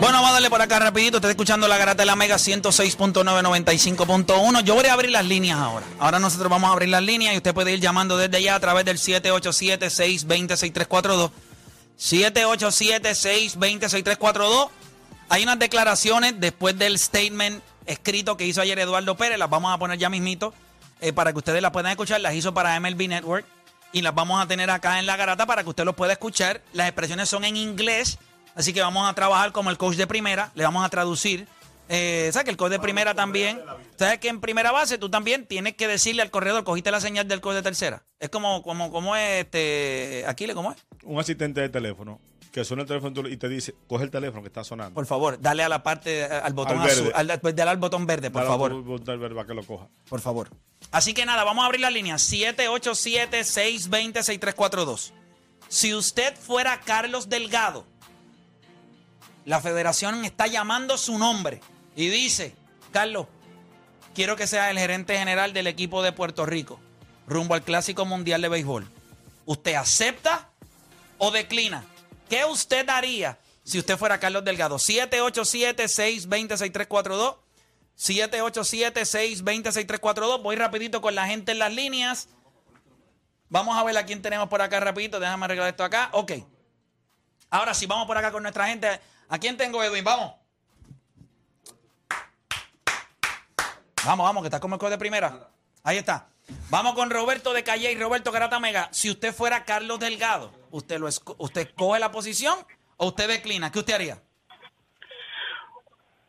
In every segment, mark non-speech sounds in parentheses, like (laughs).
Bueno, vamos a darle por acá rapidito. Está escuchando la garata de la Mega 106.995.1. Yo voy a abrir las líneas ahora. Ahora nosotros vamos a abrir las líneas y usted puede ir llamando desde allá a través del 787-620-6342. 787-620-6342. Hay unas declaraciones después del statement escrito que hizo ayer Eduardo Pérez. Las vamos a poner ya mismito eh, para que ustedes las puedan escuchar. Las hizo para MLB Network y las vamos a tener acá en la garata para que usted los pueda escuchar. Las expresiones son en inglés. Así que vamos a trabajar como el coach de primera, le vamos a traducir. Eh, ¿Sabes que el coach de primera también? ¿Sabes que en primera base tú también tienes que decirle al corredor, cogiste la señal del coach de tercera? Es como, como, como es este. Aquile, ¿cómo es? Un asistente de teléfono que suena el teléfono y te dice, coge el teléfono que está sonando. Por favor, dale a la parte, al botón Al verde. azul. Al, dale al botón verde, por Dale favor. al botón verde para que lo coja. Por favor. Así que nada, vamos a abrir la línea 787-620-6342. Si usted fuera Carlos Delgado, la federación está llamando su nombre y dice, Carlos, quiero que sea el gerente general del equipo de Puerto Rico, rumbo al Clásico Mundial de Béisbol. ¿Usted acepta o declina? ¿Qué usted haría si usted fuera Carlos Delgado? 787-620-6342. 787-620-6342. Voy rapidito con la gente en las líneas. Vamos a ver a quién tenemos por acá rapidito. Déjame arreglar esto acá. Ok. Ahora sí, vamos por acá con nuestra gente. ¿A quién tengo, Edwin? Vamos. Vamos, vamos, que está como el de primera. Ahí está. Vamos con Roberto de Calle y Roberto Mega. Si usted fuera Carlos Delgado, ¿usted, lo esco- ¿usted coge la posición o usted declina? ¿Qué usted haría?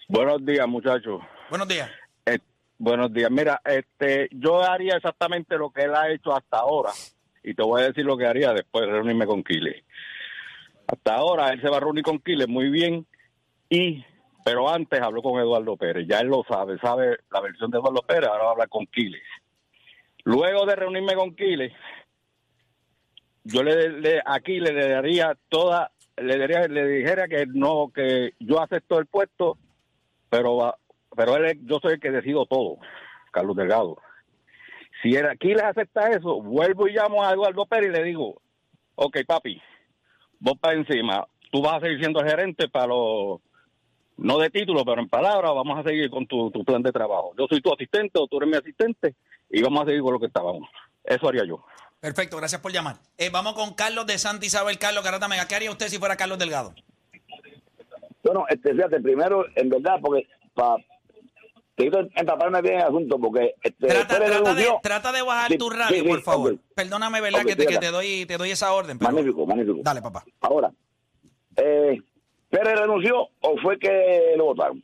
Buenos días, muchachos. Buenos días. Eh, buenos días. Mira, este, yo haría exactamente lo que él ha hecho hasta ahora. Y te voy a decir lo que haría después de reunirme con Quiles. Hasta ahora él se va a reunir con Quiles muy bien. Y, pero antes habló con Eduardo Pérez. Ya él lo sabe, sabe la versión de Eduardo Pérez. Ahora va a hablar con Quiles. Luego de reunirme con Quiles, yo le, aquí le daría toda, le daría, le dijera que no, que yo acepto el puesto, pero pero él, yo soy el que decido todo, Carlos Delgado. Si él aquí acepta eso, vuelvo y llamo a Eduardo Pérez y le digo, ok papi, vos para encima, tú vas a seguir siendo gerente para los, no de título, pero en palabras, vamos a seguir con tu, tu plan de trabajo. Yo soy tu asistente o tú eres mi asistente y vamos a seguir con lo que estábamos. Eso haría yo. Perfecto, gracias por llamar. Eh, vamos con Carlos de Santa Isabel. Carlos Garata Mega. ¿Qué haría usted si fuera Carlos Delgado? Bueno, este, fíjate, primero, en verdad, porque para empaparme bien en el asunto, porque este, Trata, de, renunció. trata de bajar Sí, tu radio, sí, sí, por favor. Perdóname, ¿verdad? Que, te, que te doy, te doy esa orden. pero- Magnífico, magnífico. Dale, papá. Ahora, eh, ¿Pérez renunció o fue que lo votaron?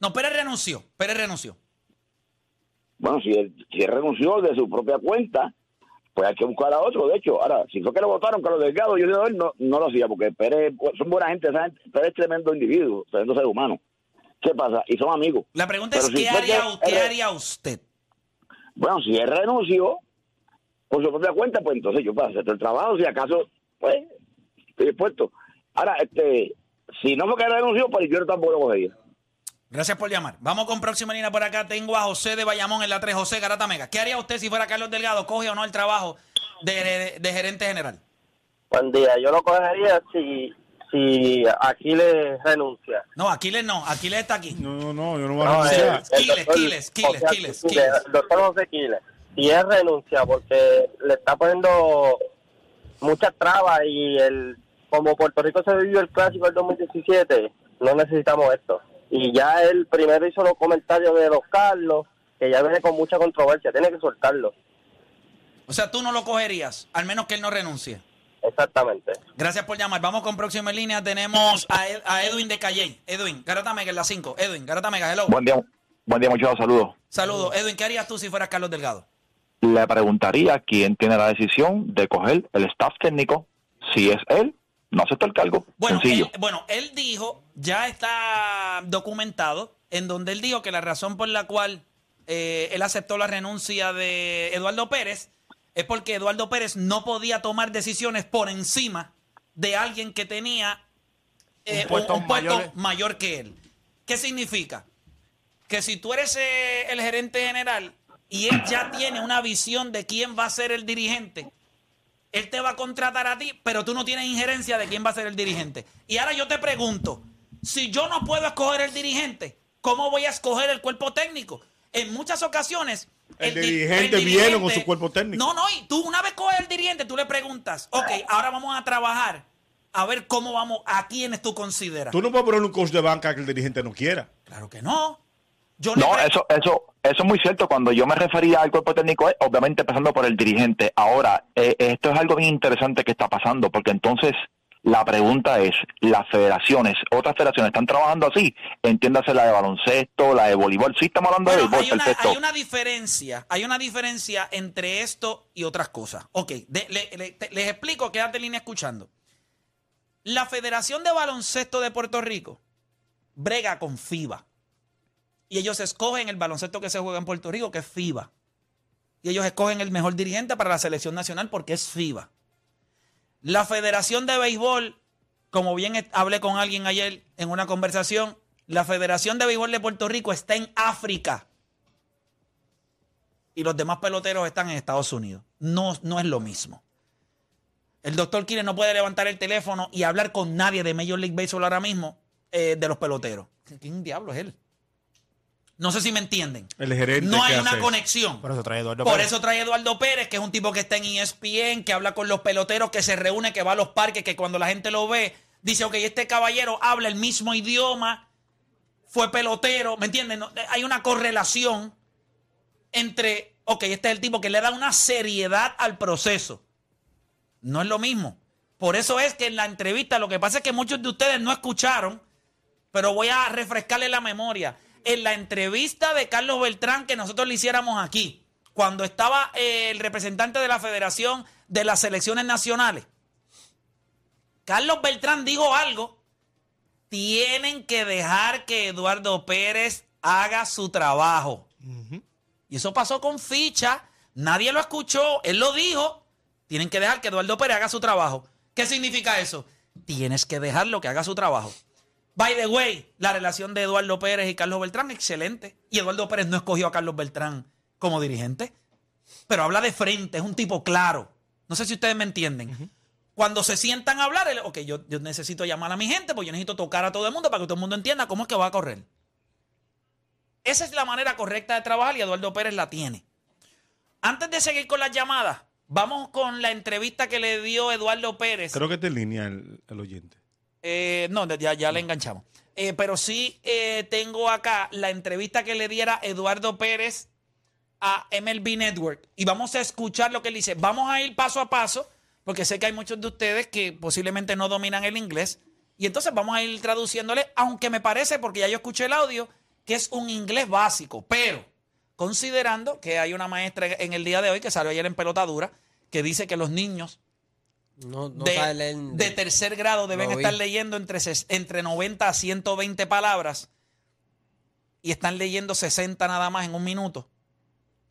No, Pérez renunció. Pérez renunció. Bueno, si él, si él renunció de su propia cuenta, pues hay que buscar a otro. De hecho, ahora, si fue que lo votaron, Carlos Delgado, yo de él no, no lo hacía, porque Pérez son buena gente, esa gente- Pérez es tremendo individuo, tremendo ser humano. ¿Qué pasa? Y son amigos. La pregunta Pero es, si ¿qué haría, que- ¿qué haría usted? Bueno, si él renunció por su propia cuenta, pues entonces yo puedo hacer el trabajo, si acaso, pues, estoy dispuesto. Ahora, este, si no fue que él renunció, pues yo tampoco lo cogería. Gracias por llamar. Vamos con próxima línea por acá. Tengo a José de Bayamón en la 3. José Garata Mega. ¿Qué haría usted si fuera Carlos Delgado? ¿Coge o no el trabajo de, de- de gerente general? Buen día, yo lo cogería si, si Aquiles renuncia. No, Aquiles no. Aquiles está aquí. No, no, no, yo no voy a renunciar. Quiles, doctor Quiles, Quiles, José Quiles, Aquiles, Quiles. El doctor José Quiles. Si él renuncia porque le está poniendo muchas trabas y el como Puerto Rico se vivió el clásico del 2017, no necesitamos esto. Y ya él primero hizo los comentarios de los Carlos, que ya viene con mucha controversia, tiene que soltarlo. O sea, tú no lo cogerías, al menos que él no renuncie. Exactamente. Gracias por llamar. Vamos con próxima línea. Tenemos a, Ed- a Edwin de Calley. Edwin, Garata Mega en la 5. Edwin, Garata Mega, hello. Buen día, buen día, muchachos, saludos. Saludos. Edwin, ¿qué harías tú si fueras Carlos Delgado? le preguntaría quién tiene la decisión de coger el staff técnico. Si es él, no acepta el cargo. Bueno, él, bueno, él dijo, ya está documentado, en donde él dijo que la razón por la cual eh, él aceptó la renuncia de Eduardo Pérez es porque Eduardo Pérez no podía tomar decisiones por encima de alguien que tenía eh, Un puesto mayor. mayor que él. ¿Qué significa? Que si tú eres eh, el gerente general y él ya tiene una visión de quién va a ser el dirigente, él te va a contratar a ti, pero tú no tienes injerencia de quién va a ser el dirigente. Y ahora yo te pregunto, si yo no puedo escoger el dirigente, ¿cómo voy a escoger el cuerpo técnico? En muchas ocasiones... El di- dirigente viene con su cuerpo técnico. No, no, y tú una vez coges el dirigente, tú le preguntas, ok, ahora vamos a trabajar, a ver cómo vamos, a quiénes tú consideras. Tú no puedes poner un coach de banca que el dirigente no quiera. Claro que no. Yo No, eso, eso, eso es muy cierto. Cuando yo me refería al cuerpo técnico, obviamente empezando por el dirigente. Ahora, eh, esto es algo bien interesante que está pasando, porque entonces la pregunta es, las federaciones, otras federaciones están trabajando así, entiéndase la de baloncesto, la de voleibol, sí estamos hablando Bueno, de béisbol, hay, una, perfecto. hay una diferencia, hay una diferencia entre esto y otras cosas. Ok, de- le- le- te- les explico, quédate en línea escuchando. La Federación de Baloncesto de Puerto Rico brega con FIBA. Y ellos escogen el baloncesto que se juega en Puerto Rico, que es FIBA. Y ellos escogen el mejor dirigente para la selección nacional porque es FIBA. La Federación de Béisbol, como bien hablé con alguien ayer en una conversación, la Federación de Béisbol de Puerto Rico está en África. Y los demás peloteros están en Estados Unidos. No, no es lo mismo. El doctor Quiles no puede levantar el teléfono y hablar con nadie de Major League Baseball ahora mismo eh, de los peloteros. ¿Quién diablo es él? No sé si me entienden. El gerente No que hay una hace conexión. Por eso trae Eduardo Por Pérez. eso trae Eduardo Pérez, que es un tipo que está en ESPN, que habla con los peloteros, que se reúne, que va a los parques, que cuando la gente lo ve, dice, ok, este caballero habla el mismo idioma, fue pelotero, ¿me entienden? No, hay una correlación entre, ok, este es el tipo que le da una seriedad al proceso. No es lo mismo. Por eso es que en la entrevista, lo que pasa es que muchos de ustedes no escucharon, pero voy a refrescarle la memoria. En la entrevista de Carlos Beltrán que nosotros le hiciéramos aquí, cuando estaba eh, el representante de la Federación de las Selecciones Nacionales, Carlos Beltrán dijo algo. Tienen que dejar que Eduardo Pérez haga su trabajo. Y eso pasó con ficha. Nadie lo escuchó. Él lo dijo. Tienen que dejar que Eduardo Pérez haga su trabajo. ¿Qué significa eso? Tienes que dejarlo que haga su trabajo. By the way, la relación de Eduardo Pérez y Carlos Beltrán, excelente. Y Eduardo Pérez no escogió a Carlos Beltrán como dirigente. Pero habla de frente, es un tipo claro. No sé si ustedes me entienden. Cuando se sientan a hablar, él, ok, yo, yo necesito llamar a mi gente, porque yo necesito tocar a todo el mundo para que todo el mundo entienda cómo es que va a correr. Esa es la manera correcta de trabajar y Eduardo Pérez la tiene. Antes de seguir con las llamadas, vamos con la entrevista que le dio Eduardo Pérez. Creo que está en línea el, el oyente. Eh, no, ya, ya le enganchamos. Eh, pero sí eh, tengo acá la entrevista que le diera Eduardo Pérez a MLB Network. Y vamos a escuchar lo que él dice. Vamos a ir paso a paso, porque sé que hay muchos de ustedes que posiblemente no dominan el inglés. Y entonces vamos a ir traduciéndole, aunque me parece, porque ya yo escuché el audio, que es un inglés básico. Pero considerando que hay una maestra en el día de hoy que salió ayer en pelotadura, que dice que los niños No, no de, sabe leer de tercer grado deben vi. estar leyendo entre, ses- entre 90 a 120 palabras y están leyendo 60 nada más en un minuto.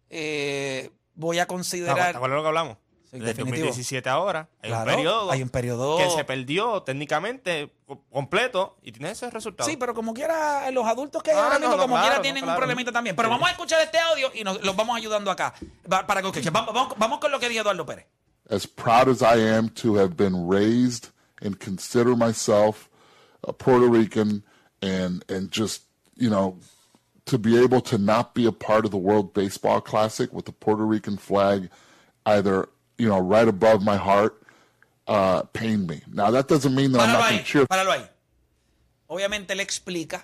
Eh, voy a ¿Te considerar... acuerdas lo que hablamos? Sí, Desde definitivo. 2017 ahora. Hay Claro, un periodo. hay un periodo- Que se perdió técnicamente co- completo y tiene ese resultado. Sí, pero como quiera, los adultos que hay Ah, ahora mismo, no, como claro, quiera, no, tienen un problemita también. Pero Sí. vamos a escuchar este audio y nos, los vamos ayudando acá. Para que escuchen. Vamos, vamos- vamos con lo que dijo Eduardo Pérez. As proud as I am to have been raised and consider myself a Puerto Rican and and just you know to be able to not be a part of the World Baseball Classic with the Puerto Rican flag either you know right above my heart uh, pained me. Now that doesn't mean that I'm not going to cheer páralo ahí. Obviamente él explica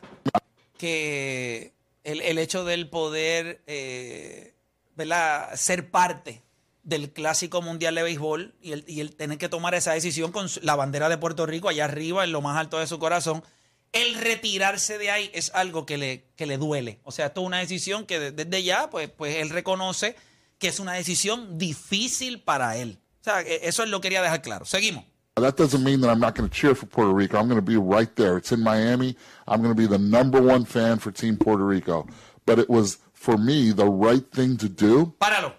que el, el hecho del poder eh, ¿verdad? ser parte del Clásico Mundial de Béisbol y el, y el tener que tomar esa decisión con la bandera de Puerto Rico allá arriba, en lo más alto de su corazón, el retirarse de ahí es algo que le, que le duele. O sea, esto es una decisión que de- desde ya, pues, pues él reconoce que es una decisión difícil para él. O sea, e- eso él lo quería dejar claro. Seguimos. That doesn't mean that I'm not going to cheer for Puerto Rico. I'm going to be right there. It's in Miami. I'm going to be the number one fan for Team Puerto Rico. But it was, for me, the right thing to do. Páralo.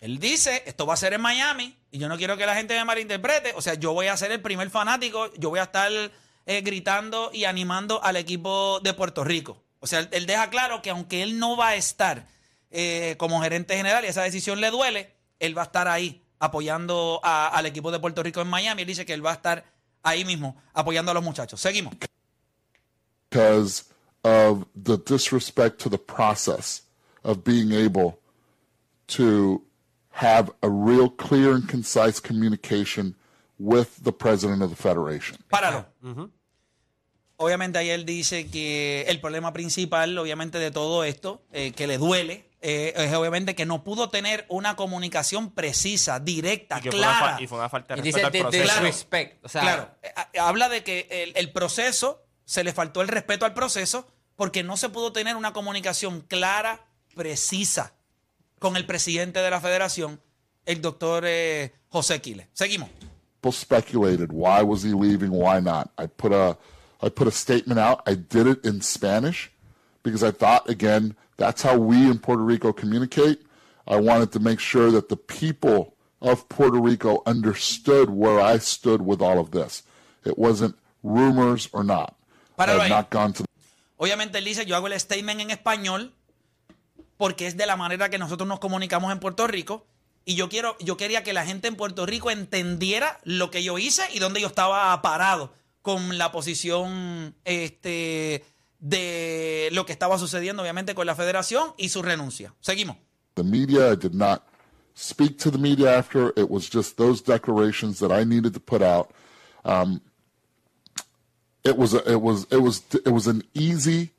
Él dice, esto va a ser en Miami y yo no quiero que la gente me malinterprete. O sea, yo voy a ser el primer fanático, yo voy a estar eh, gritando y animando al equipo de Puerto Rico. O sea, él, deja claro que aunque él no va a estar eh, como gerente general y esa decisión le duele, él va a estar ahí apoyando al equipo de Puerto Rico en Miami. Él dice que él va a estar ahí mismo apoyando a los muchachos. Seguimos. because of the disrespect to the process of being able to have a real clear and concise communication with the president of the federation. Páralo. Obviamente ahí él dice que el problema principal, obviamente, de todo esto, eh, que le duele, eh, es obviamente que no pudo tener una comunicación precisa, directa, Y, fue clara. y fue una falta de dice respeto al de- proceso. Claro. disrespect. O sea, claro, eh, habla de que el, el proceso, se le faltó el respeto al proceso porque no se pudo tener una comunicación clara, precisa con el presidente de la federación, el doctor eh, José Quiles. Seguimos. People speculated why was he leaving, why not. I put a I put a statement out. I did it in Spanish because I thought again that's how we in Puerto Rico communicate. I wanted to make sure that the people of Puerto Rico understood where I stood with all of this. It wasn't rumors or not. I Páralo have not gone to Obviamente dice, yo hago el statement en español porque es de la manera que nosotros nos comunicamos en Puerto Rico y yo quiero yo quería que la gente en Puerto Rico entendiera lo que yo hice y dónde yo estaba parado con la posición este de lo que estaba sucediendo obviamente con la federación y su renuncia. Seguimos. the media. I did not speak to the media after. It was just those declarations that I needed to put out. Um, it was a, it was it was it was an easy,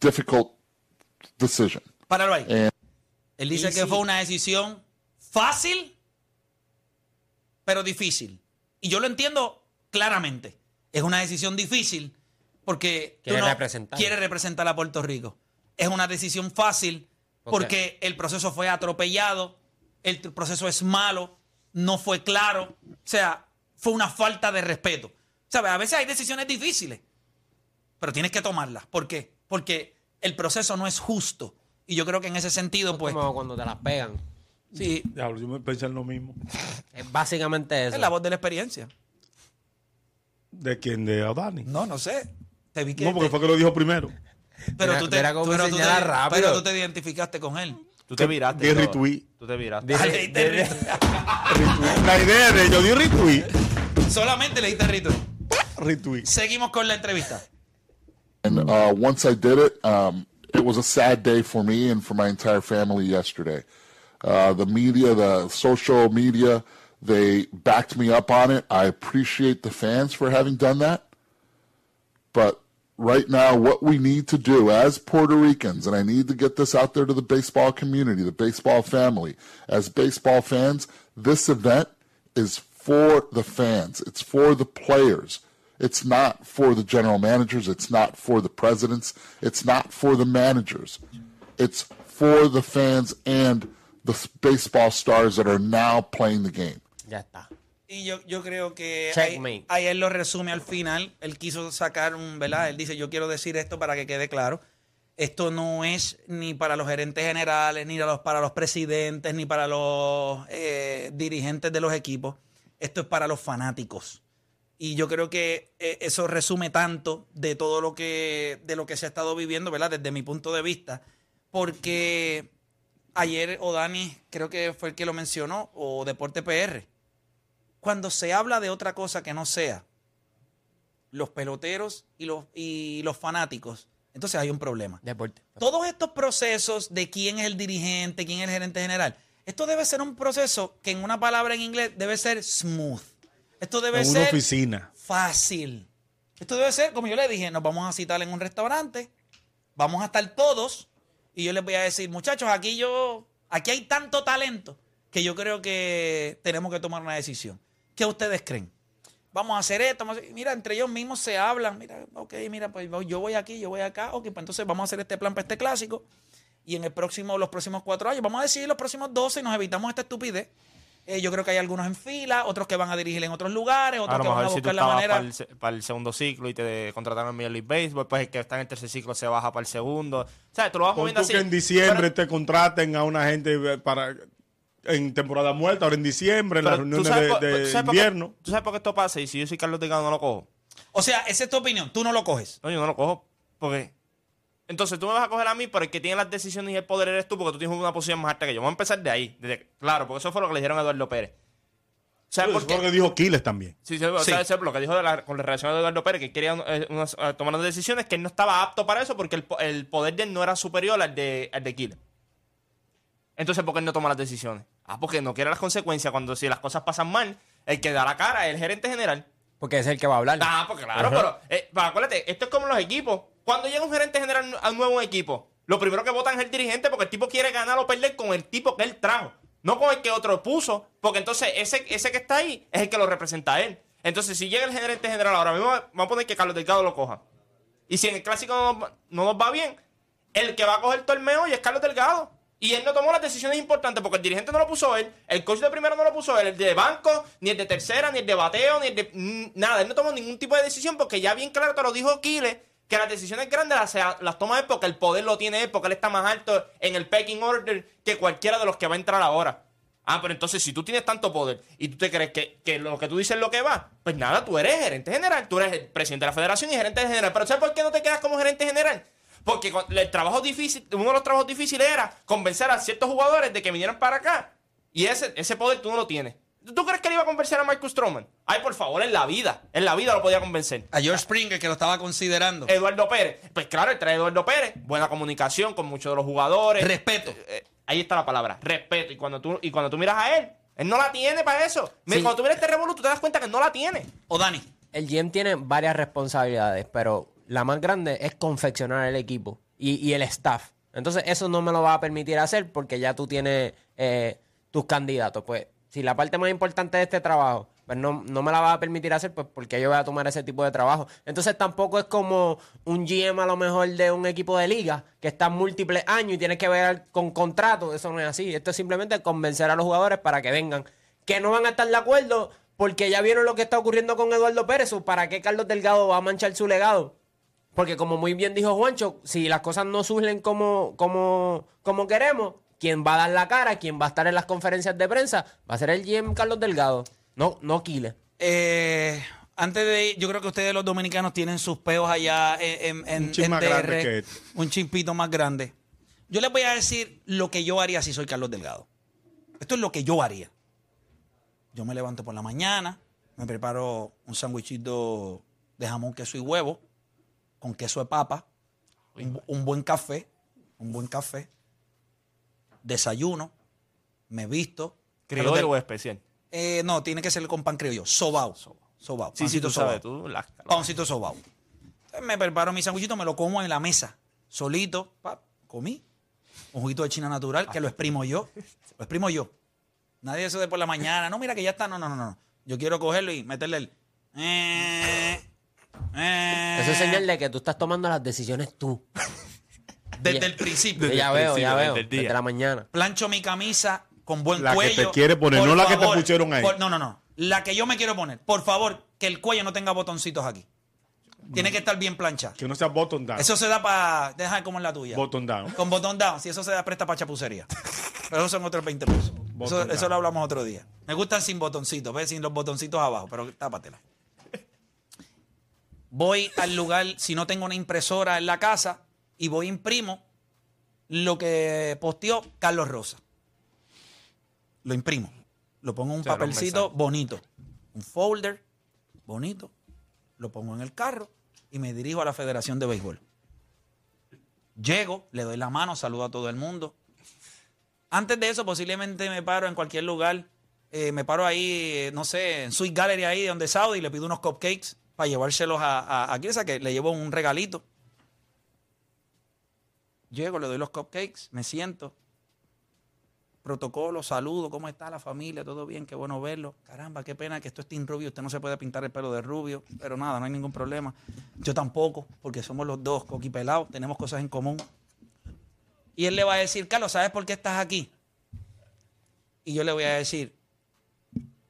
difficult decision. Páralo ahí. And Él dice que fue una decisión fácil, pero difícil. Y yo lo entiendo claramente. Es una decisión difícil porque tú Quiere no representar. quiere representar a Puerto Rico. Es una decisión fácil porque el proceso fue atropellado, el proceso es malo, no fue claro. O sea, fue una falta de respeto. ¿Sabes? A veces hay decisiones difíciles, pero tienes que tomarlas. ¿Por qué? Porque el proceso no es justo. Y yo creo que en ese sentido, pues, como cuando te las pegan. sí, Diablo, yo me pensé en lo mismo. Es básicamente eso. es la voz de la experiencia. ¿De quién? ¿De Adani? No, no sé. Te vi que No, porque te- fue que lo dijo primero. pero Mira- tú te, cómo pero tú te- rápido. pero tú te identificaste con él. Tú te viraste. Todo. retweet. Tú te viraste. Ah, le diste retweet. La idea de yo di retweet. Solamente le diste retweet. Retweet. Seguimos con la entrevista. and uh, once I did it, um, it was a sad day for me and for my entire family yesterday. Uh, the media, the social media, they backed me up on it. I appreciate the fans for having done that. But right now, what we need to do as Puerto Ricans, and I need to get this out there to the baseball community, the baseball family, as baseball fans, this event is for the fans. It's for the players. It's not for the general managers. It's not for the presidents. It's not for the managers. It's for the fans and the baseball stars that are now playing the game. Ya está. Y yo, yo creo que ahí él lo resume al final. Él quiso sacar un, ¿verdad? Él dice, yo quiero decir esto para que quede claro. Esto no es ni para los gerentes generales, ni para los, para los presidentes, ni para los eh, dirigentes de los equipos. Esto es para los fanáticos. Y yo creo que eh, eso resume tanto de todo lo que, de lo que se ha estado viviendo, ¿verdad? Desde mi punto de vista. Porque ayer Odani, creo que fue el que lo mencionó, o Deporte PR. Cuando se habla de otra cosa que no sea los peloteros y los, y los fanáticos, entonces hay un problema. Deporte. Todos estos procesos de quién es el dirigente, quién es el gerente general, esto debe ser un proceso que en una palabra en inglés debe ser smooth. Esto debe En una ser oficina. fácil. Esto debe ser, como yo le dije, nos vamos a citar en un restaurante, vamos a estar todos y yo les voy a decir, muchachos, aquí yo, aquí hay tanto talento que yo creo que tenemos que tomar una decisión. ¿Qué ustedes creen? Vamos a hacer esto, vamos a hacer- mira, entre ellos mismos se hablan, mira, ok, mira, pues yo voy aquí, yo voy acá, ok, pues entonces vamos a hacer este plan para este clásico. y en el próximo, los próximos cuatro años, vamos a decidir los próximos 12 y nos evitamos esta estupidez. Eh, yo creo que hay algunos en fila, otros que van a dirigir en otros lugares, otros que van a mejor si tú buscar la manera. para el, se- para el segundo ciclo y te contrataron en Major League Baseball, pues el que está en el tercer ciclo se baja para el segundo. O sea, tú lo vas moviendo tú así. que en diciembre Pero- te contraten a una gente para en temporada muerta, ahora en diciembre, en las reuniones sabes de, por- de tú sabes por qué- invierno. ¿Tú sabes por qué esto pasa? Y si yo soy Carlos Delgado, no lo cojo. O sea, esa es tu opinión, tú no lo coges. No, yo no lo cojo. Porque. Entonces tú me vas a coger a mí, pero el que tiene las decisiones y el poder eres tú, porque tú tienes una posición más alta que yo. Vamos a empezar de ahí. desde- claro, porque eso fue lo que le dijeron a Eduardo Pérez. ¿Sabes por Eso qué? fue lo que dijo Quiles también. Sí, sí, o Sí. lo que dijo de la- con relación a Eduardo Pérez, que quería eh, unas- eh, tomar unas decisiones que él no estaba apto para eso porque el, el poder de él no era superior al de, al de Killer. Entonces, ¿por qué él no toma las decisiones? Ah, porque no quiere las consecuencias. Cuando si las cosas pasan mal, el que da la cara es el gerente general. Porque es el que va a hablar. Ah, pues claro, pero, eh, pero acuérdate, esto es como los equipos. Cuando llega un gerente general a un nuevo equipo, lo primero que votan es el dirigente porque el tipo quiere ganar o perder con el tipo que él trajo. No con el que otro puso, porque entonces ese, ese que está ahí es el que lo representa a él. Entonces, si llega el gerente general ahora mismo, vamos a poner que Carlos Delgado lo coja. Y si en el clásico no nos, va- no nos va bien, el que va a coger el torneo es Carlos Delgado. Y él no tomó las decisiones importantes porque el dirigente no lo puso él, el coach de primero no lo puso él, el de banco, ni el de tercera, ni el de bateo, ni el de. mm, Nada, él no tomó ningún tipo de decisión porque ya bien claro te lo dijo Kile, que las decisiones grandes las, las toma él porque el poder lo tiene él, porque él está más alto en el pecking order que cualquiera de los que va a entrar ahora. Ah, pero entonces si tú tienes tanto poder y tú te crees que, lo que tú dices es lo que va, pues nada, tú eres gerente general, tú eres el presidente de la federación y gerente general. Pero ¿sabes por qué no te quedas como gerente general? Porque el trabajo difícil, uno de los trabajos difíciles era convencer a ciertos jugadores de que vinieran para acá. Y ese, ese poder tú no lo tienes. ¿Tú crees que él iba a convencer a Marcus Stroman? Ay, por favor, en la vida. En la vida lo podía convencer. A George Springer, que lo estaba considerando. Eduardo Pérez. Pues claro, él trae a Eduardo Pérez. Buena comunicación con muchos de los jugadores. Respeto. Eh, ahí está la palabra, respeto. Y cuando tú, y cuando tú miras a él, él no la tiene para eso. Mira, Sí. Cuando tú miras este revolú, tú te das cuenta que no la tiene. O Dani. El GM tiene varias responsabilidades, pero la más grande es confeccionar el equipo y, y el staff. Entonces, eso no me lo va a permitir hacer porque ya tú tienes eh, tus candidatos. Pues, si la parte más importante de este trabajo, pues no, no me la va a permitir hacer, pues porque yo voy a tomar ese tipo de trabajo. Entonces, tampoco es como un GM a lo mejor de un equipo de liga que está múltiples años y tienes que ver con contrato. Eso no es así. Esto es simplemente convencer a los jugadores para que vengan. Que no van a estar de acuerdo porque ya vieron lo que está ocurriendo con Eduardo Pérez. ¿o ¿Para qué Carlos Delgado va a manchar su legado? Porque como muy bien dijo Juancho, si las cosas no surgen como, como, como queremos, quien va a dar la cara, quien va a estar en las conferencias de prensa, va a ser el GM Carlos Delgado. No, no Kile. Eh, antes de yo creo que ustedes los dominicanos tienen sus peos allá en, en, Un chin en más DR, grande que un chimpito más grande. Yo les voy a decir lo que yo haría si soy Carlos Delgado. Esto es lo que yo haría. Yo me levanto por la mañana, me preparo un sándwichito de jamón, queso y huevo, con queso de papa, un buen café, un buen café, desayuno, me visto. Criollo Del- o especial. eh, no, tiene que ser con pan criollo. Sobao. Sobao. Sí, sí, tú sabes, sobao. tú. la- Pancito sobao. Entonces, Me preparo mi sanguchito, me lo como en la mesa. Solito. pap, comí. Un juguito de china natural que lo exprimo yo. Lo exprimo yo. Nadie eso de por la mañana. No, mira que ya está. No, no, no, no. Yo quiero cogerlo y meterle el. eh, eh, Eso es señal de que tú estás tomando las decisiones tú. Desde el principio. ya veo, ya veo. desde el día. Desde la mañana. plancho mi camisa con buen La que cuello. te quiere poner, Por no la que te pusieron ahí. por- no, no, no. La que yo me quiero poner. Por favor, que el cuello no tenga botoncitos aquí. Tiene que estar bien planchado. Que no sea bottom down. Eso se da para. Deja como en la tuya. Bottom down. Con botón down. Si eso se da, presta para chapucería. (laughs) Pero eso son otros 20 pesos. Eso, eso lo hablamos otro día. Me gustan sin botoncitos, ¿ves? Sin los botoncitos abajo, pero tápatela. (laughs) Voy al lugar, si no tengo una impresora en la casa, y voy imprimo lo que posteó Carlos Rosa. Lo imprimo. Lo pongo en un papelcito bonito. Un folder bonito. Lo pongo en el carro y me dirijo a la Federación de Béisbol. Llego, le doy la mano, saludo a todo el mundo. Antes de eso, posiblemente me paro en cualquier lugar. eh, me paro ahí, eh, no sé, en Sweet Gallery ahí donde Saudi y le pido unos cupcakes para llevárselos a, a, a Kirsa, que le llevo un regalito. Llego, le doy los cupcakes, me siento. Protocolo, saludo, ¿cómo está la familia? ¿Todo bien? Qué bueno verlo. Caramba, qué pena que esto es Team Rubio. Usted no se puede pintar el pelo de rubio, pero nada, no hay ningún problema. Yo tampoco, porque somos los dos coquipelados, tenemos cosas en común. Y él le va a decir, Carlos, ¿sabes por qué estás aquí? Y yo le voy a decir,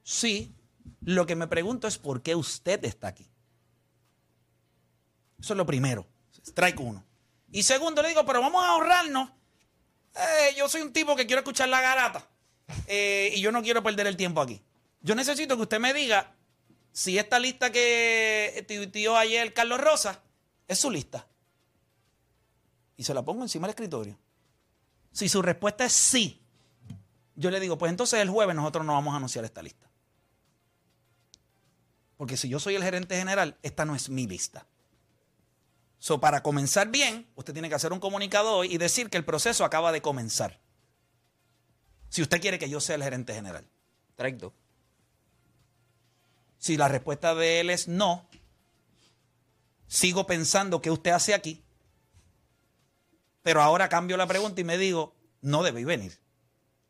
sí, lo que me pregunto es por qué usted está aquí. Eso es lo primero. Strike uno. Y segundo, le digo, pero vamos a ahorrarnos. Eh, yo soy un tipo que quiero escuchar la garata. eh, y yo no quiero perder el tiempo aquí. Yo necesito que usted me diga si esta lista que tuiteó ayer Carlos Rosa es su lista. Y se la pongo encima del escritorio. Si su respuesta es sí, yo le digo, pues entonces el jueves nosotros no vamos a anunciar esta lista. Porque si yo soy el gerente general, esta no es mi lista. So, para comenzar bien, usted tiene que hacer un comunicado hoy y decir que el proceso acaba de comenzar. Si usted quiere que yo sea el gerente general. Dos. Si la respuesta de él es no, sigo pensando que usted hace aquí, pero ahora cambio la pregunta y me digo, no debí venir.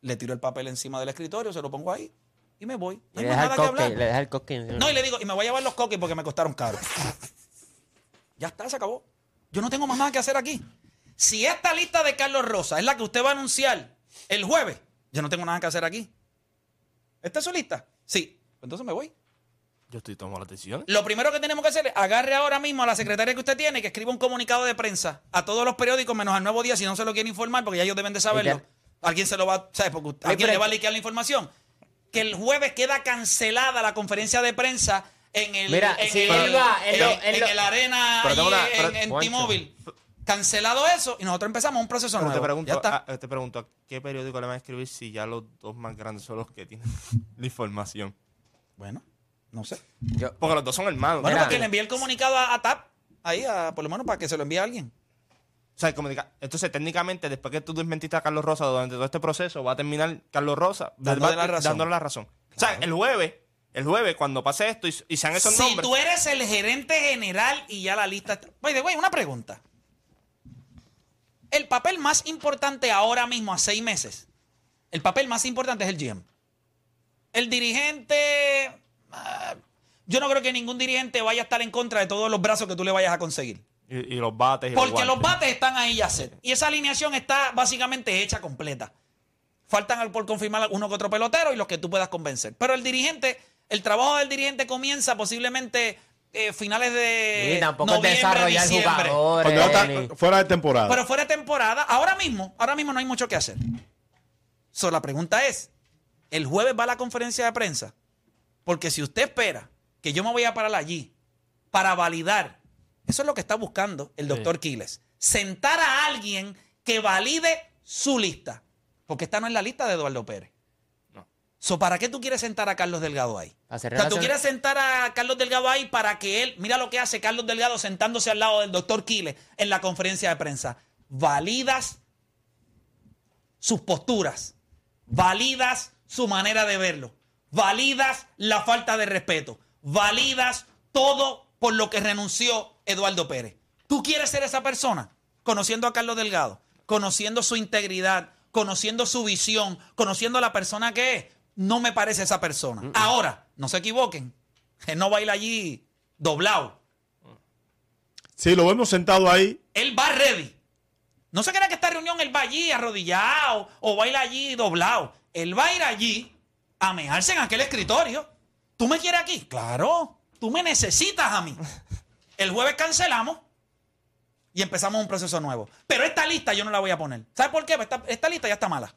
Le tiro el papel encima del escritorio, se lo pongo ahí y me voy. No hay Le deja el nada que coque, hablar. le deja el coque. No, y le digo, y me voy a llevar los coques porque me costaron caro. (laughs) ya está, se acabó. Yo no tengo más nada que hacer aquí. Si esta lista de Carlos Rosa es la que usted va a anunciar el jueves, yo no tengo nada que hacer aquí. ¿Esta es su lista? Sí. Entonces me voy. Yo estoy tomando las decisiones. Lo primero que tenemos que hacer es agarre ahora mismo a la secretaria que usted tiene y que escriba un comunicado de prensa a todos los periódicos menos al Nuevo Día si no se lo quieren informar porque ya ellos deben de saberlo. Alguien se lo va, ¿sabes? Porque alguien le va a liquear la información. Que el jueves queda cancelada la conferencia de prensa en el, Mira, en si el, él va, él en- lo- en él lo- el arena Pero una- pero- en, en. T-Mobile. Cancelado eso y nosotros empezamos un proceso Pero nuevo. te pregunto, ya está. a, te pregunto, ¿a qué periódico le van a escribir si ya los dos más grandes son los que tienen (laughs) la información? Bueno, no sé. Yo- Porque los dos son hermanos. Bueno, porque le envié el comunicado a, a TAP, ahí, a- por lo menos para que se lo envíe a alguien. O sea, Entonces, técnicamente, después que tú desmentiste a Carlos Rosa durante todo este proceso, va a terminar Carlos Rosa Dándole va- la razón. dándole la razón. O sea, el jueves, el jueves, cuando pase esto y, y sean esos si nombres. tú eres el gerente general y ya la lista está. Oye, güey, una pregunta. El papel más importante ahora mismo, a seis meses, el papel más importante es el GM. El dirigente. ah, yo no creo que ningún dirigente vaya a estar en contra de todos los brazos que tú le vayas a conseguir. Y, y los bates y Porque los bates están ahí ya set. Y esa alineación está básicamente hecha completa. Faltan al- por confirmar uno que otro pelotero y los que tú puedas convencer. Pero el dirigente, el trabajo del dirigente comienza posiblemente eh, finales de Y tampoco desarrollar diciembre. jugadores. Está fuera de temporada. Pero fuera de temporada, ahora mismo, ahora mismo no hay mucho que hacer. So, la pregunta es, ¿el jueves va a la conferencia de prensa? Porque si usted espera que yo me voy a parar allí para validar, eso es lo que está buscando el doctor Quiles. Sentar a alguien que valide su lista. Porque esta no es la lista de Eduardo Pérez. So, ¿Para qué tú quieres sentar a Carlos Delgado ahí? O sea, tú quieres sentar a Carlos Delgado ahí para que él, mira lo que hace Carlos Delgado sentándose al lado del doctor Quiles en la conferencia de prensa. Validas sus posturas, validas su manera de verlo, validas la falta de respeto, validas todo por lo que renunció Eduardo Pérez. ¿Tú quieres ser esa persona? Conociendo a Carlos Delgado, conociendo su integridad, conociendo su visión, conociendo a la persona que es. No me parece esa persona. Ahora, no se equivoquen. Él no baila allí doblado. Sí, lo vemos sentado ahí. Él va ready. No se crea que esta reunión él va allí arrodillado o baila allí doblado. Él va a ir allí a mejarse en aquel escritorio. ¿Tú me quieres aquí? Claro. Tú me necesitas a mí. El jueves cancelamos y empezamos un proceso nuevo. Pero esta lista yo no la voy a poner. ¿Sabes por qué? Esta, esta lista ya está mala.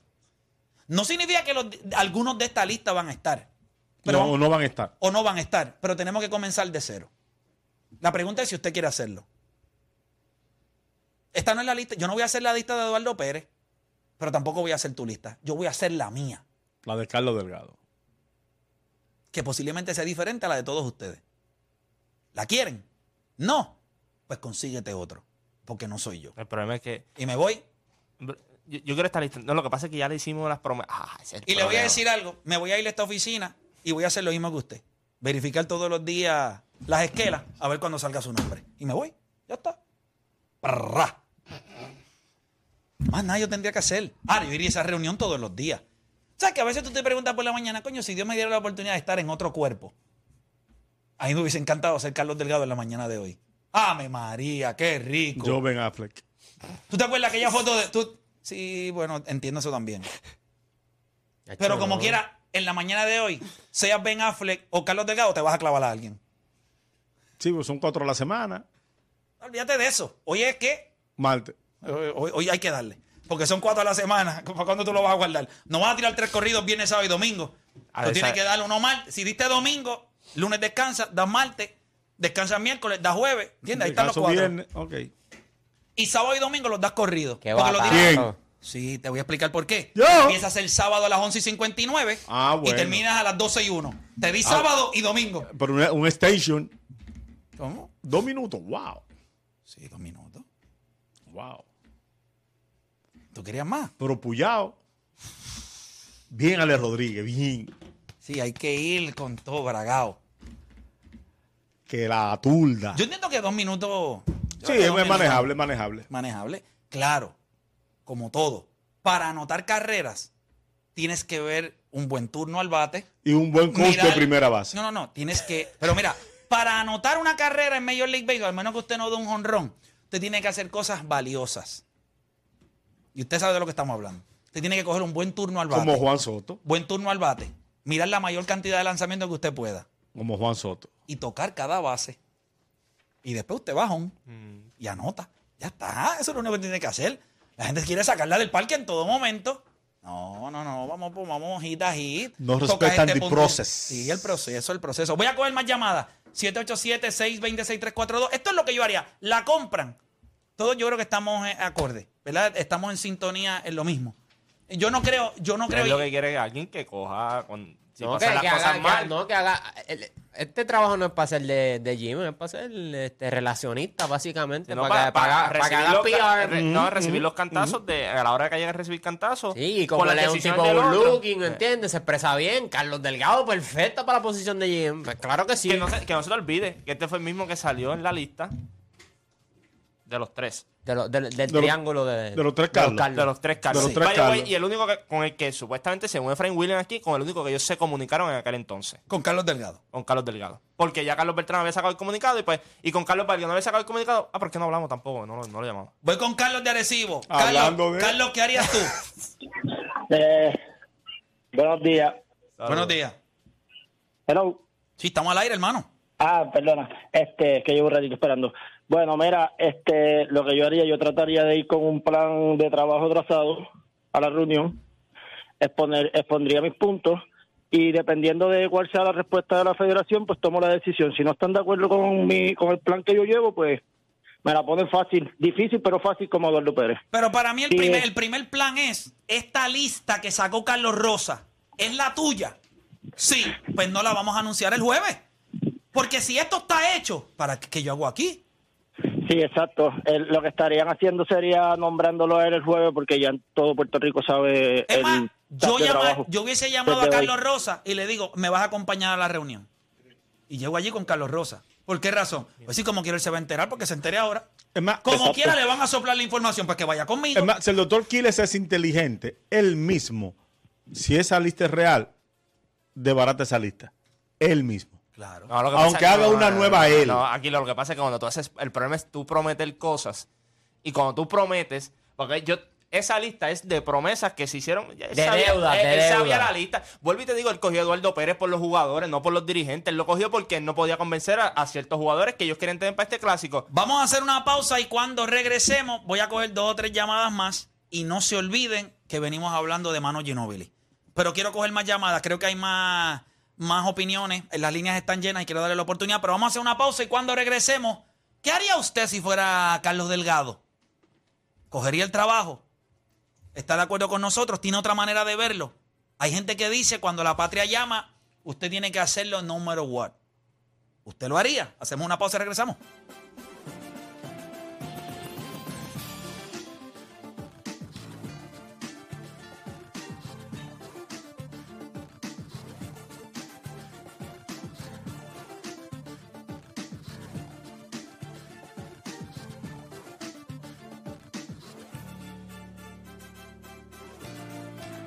No significa que los- algunos de esta lista van a estar. Pero no, vamos- no van a estar. o no van a estar, pero tenemos que comenzar de cero. La pregunta es si usted quiere hacerlo. Esta no es la lista. Yo no voy a hacer la lista de Eduardo Pérez, pero tampoco voy a hacer tu lista. Yo voy a hacer la mía, La de Carlos Delgado. que posiblemente sea diferente a la de todos ustedes. ¿La quieren? No. Pues consíguete otro, porque no soy yo. El problema es que. Y me voy. Yo, yo quiero estar listo. No, lo que pasa es que ya le hicimos las promesas. Ah, Y le voy a decir algo. Me voy a ir a esta oficina y voy a hacer lo mismo que usted. Verificar todos los días las esquelas a ver cuándo salga su nombre. Y me voy. Ya está. Más nada yo tendría que hacer. Ahora, yo iría a esa reunión todos los días. ¿Sabes que a veces tú te preguntas por la mañana, coño, si Dios me diera la oportunidad de estar en otro cuerpo? A mí me hubiese encantado ser Carlos Delgado en la mañana de hoy. ¡Ame María! ¡Qué rico! Yo Ben Affleck. ¿Tú te acuerdas aquella foto de.? Tú, Sí, bueno, entiendo eso también. Pero como quiera, en la mañana de hoy, seas Ben Affleck o Carlos Delgado, te vas a clavar a alguien. Sí, pues son cuatro a la semana. Olvídate de eso. Hoy es que Marte. Hoy, hoy- hoy hay que darle. Porque son cuatro a la semana. (laughs) ¿Para cuándo tú lo vas a guardar? No vas a tirar tres corridos viernes, sábado y domingo. A Tú ver, tienes que darle uno martes. Si diste domingo, lunes descansa, das martes, descansa miércoles, das jueves. ¿Entiendes? Ahí están los cuatro. viernes, ok. Y sábado y domingo los das corridos. Qué Porque los. Sí, te voy a explicar por qué. Yo. Empiezas el sábado a las 11 y 59 Ah, y bueno. Ah. terminas a las 12 y 1. Te di sábado y domingo. Pero una- un station, ¿Cómo? dos minutos. Wow. Sí, dos minutos. Wow. ¿Tú querías más? Pero puyao. Bien, Ale Rodríguez, bien. Sí, hay que ir con todo bragado. Que la tulda. Yo entiendo que dos minutos. Sí, es manejable, manejable. manejable. Claro, como todo. Para anotar carreras, tienes que ver un buen turno al bate. Y un buen coach de primera base. No, no, no. Tienes que. Pero mira, para anotar una carrera en Major League Baseball, al menos que usted no dé un honrón, usted tiene que hacer cosas valiosas. Y usted sabe de lo que estamos hablando. Usted tiene que coger un buen turno al bate. Como Juan Soto. Buen turno al bate. Mirar la mayor cantidad de lanzamientos que usted pueda. Como Juan Soto. Y tocar cada base. Y después usted baja un Mm. y anota. Ya está. Eso es lo único que tiene que hacer. La gente quiere sacarla del parque en todo momento. No, no, no. Vamos, pues, vamos hit a hit. No respetan este punto. process. Sí, el proceso, el proceso. Voy a coger más llamadas. 787-626-342. Esto es lo que yo haría. La compran. Todos yo creo que estamos acorde. ¿Verdad? Estamos en sintonía en lo mismo. Yo no creo, yo no creo. Es lo que quiere que alguien que coja con, no, que, pasan las que cosas haga, que- mal. no, que haga. el- este trabajo no es para ser de, de gym, es para ser este, relacionista, básicamente. No, para, para, recibir los PR. re- no, recibir los cantazos de, a la hora que lleguen a recibir cantazos. Sí, y como él es un tipo otro. looking, ¿entiendes? Se expresa bien. Carlos Delgado, perfecto para la posición de GM. Pues claro que sí. Que no, se, que no se te olvide que este fue el mismo que salió en la lista de los tres. De lo- del- triángulo de, de los tres Carlos. De los tres Carlos. De los tres By the way, Carlos. y el único que- con el que supuestamente, según Efraín Williams aquí, con el único que ellos se comunicaron en aquel entonces. Con Carlos Delgado. Con Carlos Delgado. Porque ya Carlos Beltrán había sacado el comunicado y pues, y con Carlos Vargas no había sacado el comunicado. Ah, ¿por qué no hablamos tampoco? No, lo- no lo llamamos. Voy con Carlos de Arecibo. Hablando Carlos, de- Carlos, ¿qué harías tú? (laughs) Eh, buenos días. Buenos días. Hello. Sí, estamos al aire, hermano. Ah, perdona, este, que llevo un ratito esperando. Bueno, mira, este, lo que yo haría, yo trataría de ir con un plan de trabajo trazado a la reunión, exponer, expondría mis puntos y dependiendo de cuál sea la respuesta de la federación, pues tomo la decisión. Si no están de acuerdo con mi, con el plan que yo llevo, pues me la ponen fácil, difícil pero fácil como Eduardo Pérez. Pero para mí el, Sí. primer, el primer plan es, esta lista que sacó Carlos Rosa, ¿es la tuya? Sí, pues no la vamos a anunciar el jueves. Porque si esto está hecho, ¿para qué, qué yo hago aquí? Sí, exacto. El- lo que estarían haciendo sería nombrándolo a él el jueves porque ya todo Puerto Rico sabe Es el más, yo, llama- yo hubiese llamado a hoy. Carlos Rosa y le digo, me vas a acompañar a la reunión. Y llego allí con Carlos Rosa. ¿Por qué razón? Pues sí, como quiero él se va a enterar porque se entere ahora. Es más, Como exacto. quiera le van a soplar la información para que vaya conmigo. Es más, si el doctor Quiles es inteligente, él mismo, si esa lista es real, debarata esa lista. Él mismo. Claro. No, lo que Aunque haga una nueva él. No, aquí lo que pasa es que cuando tú haces. El problema es tú prometer cosas. Y cuando tú prometes. Porque yo. Esa lista es de promesas que se hicieron. De sabía- deuda, él- de él sabía la lista. Vuelvo y te digo, él cogió a Eduardo Pérez por los jugadores, no por los dirigentes. Él lo cogió porque él no podía convencer a, a ciertos jugadores que ellos quieren tener para este clásico. Vamos a hacer una pausa y cuando regresemos voy a coger dos o tres llamadas más y no se olviden que venimos hablando de Mano Ginóbili. Pero quiero coger más llamadas, creo que hay más, más opiniones, las líneas están llenas y quiero darle la oportunidad, pero vamos a hacer una pausa y cuando regresemos, ¿qué haría usted si fuera Carlos Delgado? ¿Cogería el trabajo? ¿Está de acuerdo con nosotros? ¿Tiene otra manera de verlo? Hay gente que dice cuando la patria llama, usted tiene que hacerlo no matter what. ¿Usted lo haría? Hacemos una pausa y regresamos.